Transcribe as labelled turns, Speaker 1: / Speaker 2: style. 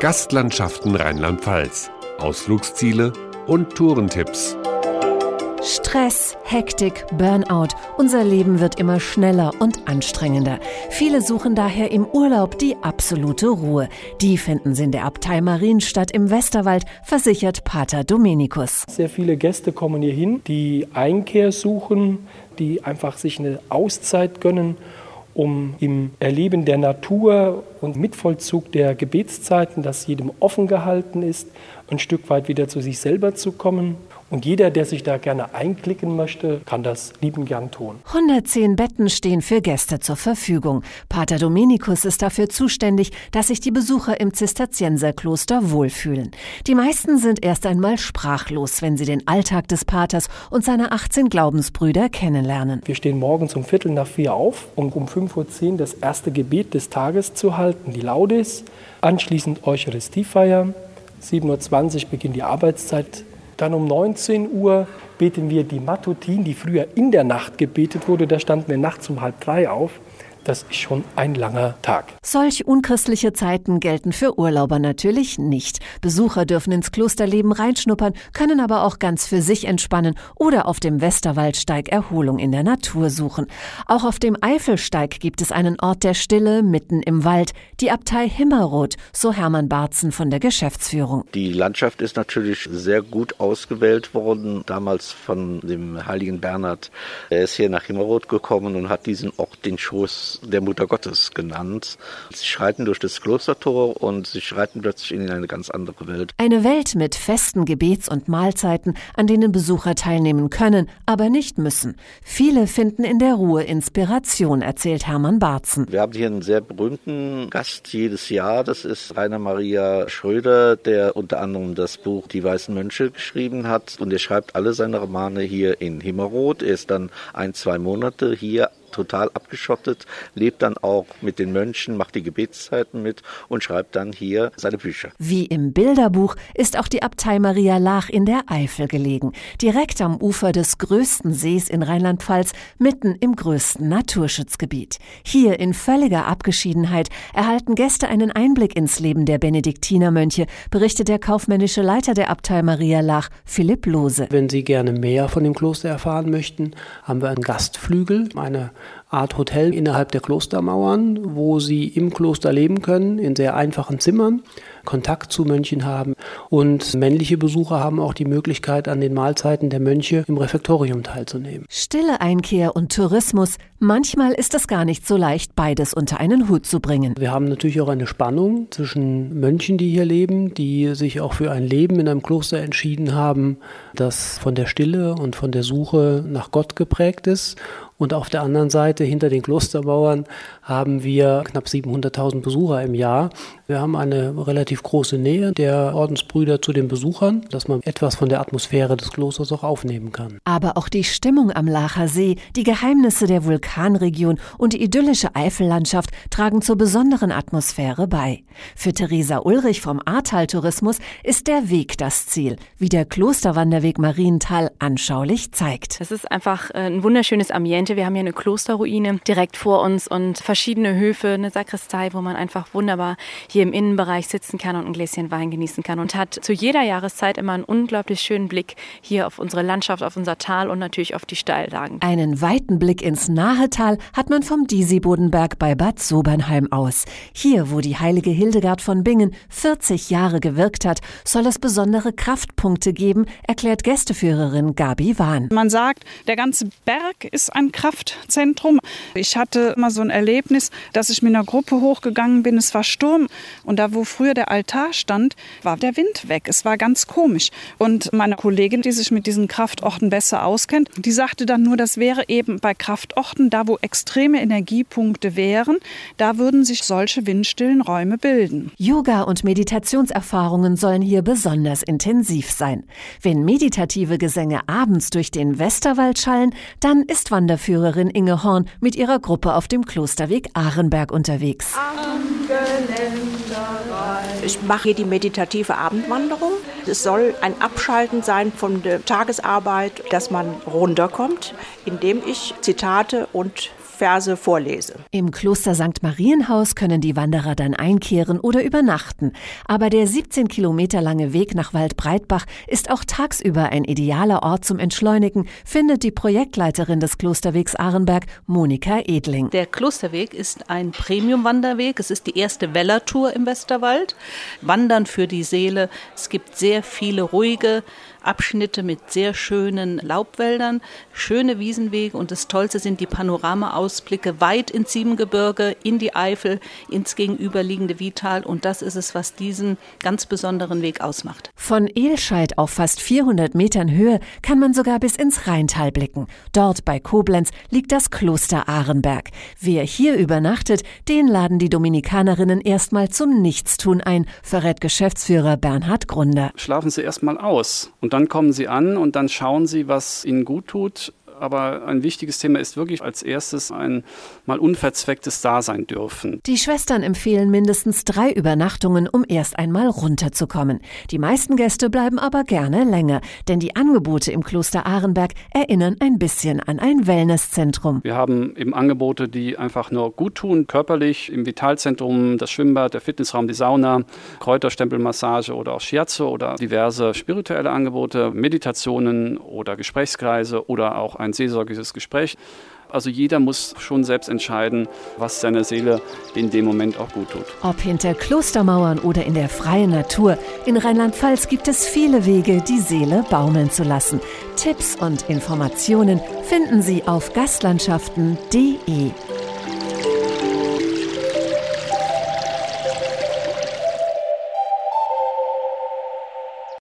Speaker 1: Gastlandschaften Rheinland-Pfalz, Ausflugsziele und Tourentipps.
Speaker 2: Stress, Hektik, Burnout. Unser Leben wird immer schneller und anstrengender. Viele suchen daher im Urlaub die absolute Ruhe. Die finden sie in der Abtei Marienstadt im Westerwald, versichert Pater Dominikus.
Speaker 3: Sehr viele Gäste kommen hier hin, die Einkehr suchen, die einfach sich eine Auszeit gönnen um im Erleben der Natur und Mitvollzug der Gebetszeiten, das jedem offen gehalten ist, ein Stück weit wieder zu sich selber zu kommen und jeder, der sich da gerne einklicken möchte, kann das lieben gern tun.
Speaker 2: 110 Betten stehen für Gäste zur Verfügung. Pater Dominikus ist dafür zuständig, dass sich die Besucher im Zisterzienserkloster wohlfühlen. Die meisten sind erst einmal sprachlos, wenn sie den Alltag des Paters und seiner 18 Glaubensbrüder kennenlernen.
Speaker 3: Wir stehen morgens um Viertel nach vier auf, um um 5.10 Uhr das erste Gebet des Tages zu halten, die Laudes. Anschließend Eucharistiefeier. 7.20 Uhr beginnt die Arbeitszeit dann um 19 Uhr beten wir die Matutin, die früher in der Nacht gebetet wurde. Da standen wir nachts um halb drei auf. Das ist schon ein langer Tag.
Speaker 2: Solch unchristliche Zeiten gelten für Urlauber natürlich nicht. Besucher dürfen ins Klosterleben reinschnuppern, können aber auch ganz für sich entspannen oder auf dem Westerwaldsteig Erholung in der Natur suchen. Auch auf dem Eifelsteig gibt es einen Ort der Stille mitten im Wald, die Abtei Himmerroth, so Hermann Barzen von der Geschäftsführung.
Speaker 4: Die Landschaft ist natürlich sehr gut ausgewählt worden, damals von dem heiligen Bernhard. Er ist hier nach Himmerroth gekommen und hat diesen Ort den Schoß der Mutter Gottes genannt. Sie schreiten durch das Klostertor und sie schreiten plötzlich in eine ganz andere Welt.
Speaker 2: Eine Welt mit festen Gebets- und Mahlzeiten, an denen Besucher teilnehmen können, aber nicht müssen. Viele finden in der Ruhe Inspiration, erzählt Hermann Barzen.
Speaker 4: Wir haben hier einen sehr berühmten Gast jedes Jahr. Das ist Rainer Maria Schröder, der unter anderem das Buch Die Weißen Mönche geschrieben hat. Und er schreibt alle seine Romane hier in Himmerroth. Er ist dann ein, zwei Monate hier total abgeschottet, lebt dann auch mit den Mönchen, macht die Gebetszeiten mit und schreibt dann hier seine Bücher.
Speaker 2: Wie im Bilderbuch ist auch die Abtei Maria Lach in der Eifel gelegen, direkt am Ufer des größten Sees in Rheinland-Pfalz, mitten im größten Naturschutzgebiet. Hier in völliger Abgeschiedenheit erhalten Gäste einen Einblick ins Leben der Benediktinermönche, berichtet der kaufmännische Leiter der Abtei Maria Lach, Philipp Lose.
Speaker 3: Wenn Sie gerne mehr von dem Kloster erfahren möchten, haben wir einen Gastflügel, eine Art Hotel innerhalb der Klostermauern, wo sie im Kloster leben können, in sehr einfachen Zimmern, Kontakt zu Mönchen haben. Und männliche Besucher haben auch die Möglichkeit, an den Mahlzeiten der Mönche im Refektorium teilzunehmen.
Speaker 2: Stille Einkehr und Tourismus. Manchmal ist es gar nicht so leicht, beides unter einen Hut zu bringen.
Speaker 3: Wir haben natürlich auch eine Spannung zwischen Mönchen, die hier leben, die sich auch für ein Leben in einem Kloster entschieden haben, das von der Stille und von der Suche nach Gott geprägt ist und auf der anderen Seite, hinter den Klostermauern, haben wir knapp 700.000 Besucher im Jahr. Wir haben eine relativ große Nähe der Ordensbrüder zu den Besuchern, dass man etwas von der Atmosphäre des Klosters auch aufnehmen kann.
Speaker 2: Aber auch die Stimmung am Lacher See, die Geheimnisse der Vulkanregion und die idyllische Eifellandschaft tragen zur besonderen Atmosphäre bei. Für Theresa Ulrich vom Ahrtal Tourismus ist der Weg das Ziel, wie der Klosterwanderweg Marienthal anschaulich zeigt.
Speaker 5: Es ist einfach äh, ein wunderschönes Ambiente Ambiente. Wir haben hier eine Klosterruine direkt vor uns und verschiedene Höfe, eine Sakristei, wo man einfach wunderbar hier im Innenbereich sitzen kann und ein Gläschen Wein genießen kann und hat zu jeder Jahreszeit immer einen unglaublich schönen Blick hier auf unsere Landschaft, auf unser Tal und natürlich auf die Steillagen.
Speaker 2: Einen weiten Blick ins nahe Tal hat man vom Disi-Bodenberg bei Bad Sobernheim aus. Hier, wo die heilige Hildegard von Bingen 40 Jahre gewirkt hat, soll es besondere Kraftpunkte geben, erklärt Gästeführerin Gabi Wahn.
Speaker 6: Man sagt, der ganze Berg ist ein Kraftzentrum. Ich hatte immer so ein Erlebnis, dass ich mit einer Gruppe hochgegangen bin. Es war Sturm und da, wo früher der Altar stand, war der Wind weg. Es war ganz komisch. Und meine Kollegin, die sich mit diesen Kraftorten besser auskennt, die sagte dann nur, das wäre eben bei Kraftorten, da wo extreme Energiepunkte wären, da würden sich solche windstillen Räume bilden.
Speaker 2: Yoga und Meditationserfahrungen sollen hier besonders intensiv sein. Wenn meditative Gesänge abends durch den Westerwald schallen, dann ist Wanderführung Wanderführerin Inge Horn mit ihrer Gruppe auf dem Klosterweg Ahrenberg unterwegs.
Speaker 7: Ich mache hier die meditative Abendwanderung. Es soll ein Abschalten sein von der Tagesarbeit, dass man runterkommt, indem ich Zitate und Verse vorlese.
Speaker 2: Im Kloster St. Marienhaus können die Wanderer dann einkehren oder übernachten. Aber der 17 Kilometer lange Weg nach Waldbreitbach ist auch tagsüber ein idealer Ort zum Entschleunigen, findet die Projektleiterin des Klosterwegs Ahrenberg, Monika Edling.
Speaker 8: Der Klosterweg ist ein Premium-Wanderweg. Es ist die erste Wellertour im Westerwald. Wandern für die Seele. Es gibt sehr viele ruhige, Abschnitte mit sehr schönen Laubwäldern, schöne Wiesenwege und das Tollste sind die Panoramaausblicke weit ins Siebengebirge, in die Eifel, ins gegenüberliegende Vital und das ist es, was diesen ganz besonderen Weg ausmacht.
Speaker 2: Von Elscheid auf fast 400 Metern Höhe kann man sogar bis ins Rheintal blicken. Dort bei Koblenz liegt das Kloster Ahrenberg. Wer hier übernachtet, den laden die Dominikanerinnen erstmal zum Nichtstun ein, verrät Geschäftsführer Bernhard Grunder.
Speaker 9: Schlafen Sie erstmal aus und dann kommen Sie an und dann schauen Sie, was Ihnen gut tut aber ein wichtiges Thema ist wirklich als erstes ein mal unverzwecktes Dasein dürfen.
Speaker 2: Die Schwestern empfehlen mindestens drei Übernachtungen, um erst einmal runterzukommen. Die meisten Gäste bleiben aber gerne länger, denn die Angebote im Kloster Ahrenberg erinnern ein bisschen an ein Wellnesszentrum.
Speaker 9: Wir haben eben Angebote, die einfach nur gut tun, körperlich, im Vitalzentrum, das Schwimmbad, der Fitnessraum, die Sauna, Kräuterstempelmassage oder auch Shiatsu oder diverse spirituelle Angebote, Meditationen oder Gesprächskreise oder auch ein ein seelsorgliches Gespräch. Also jeder muss schon selbst entscheiden, was seiner Seele in dem Moment auch gut tut.
Speaker 2: Ob hinter Klostermauern oder in der freien Natur, in Rheinland-Pfalz gibt es viele Wege, die Seele baumeln zu lassen. Tipps und Informationen finden Sie auf gastlandschaften.de.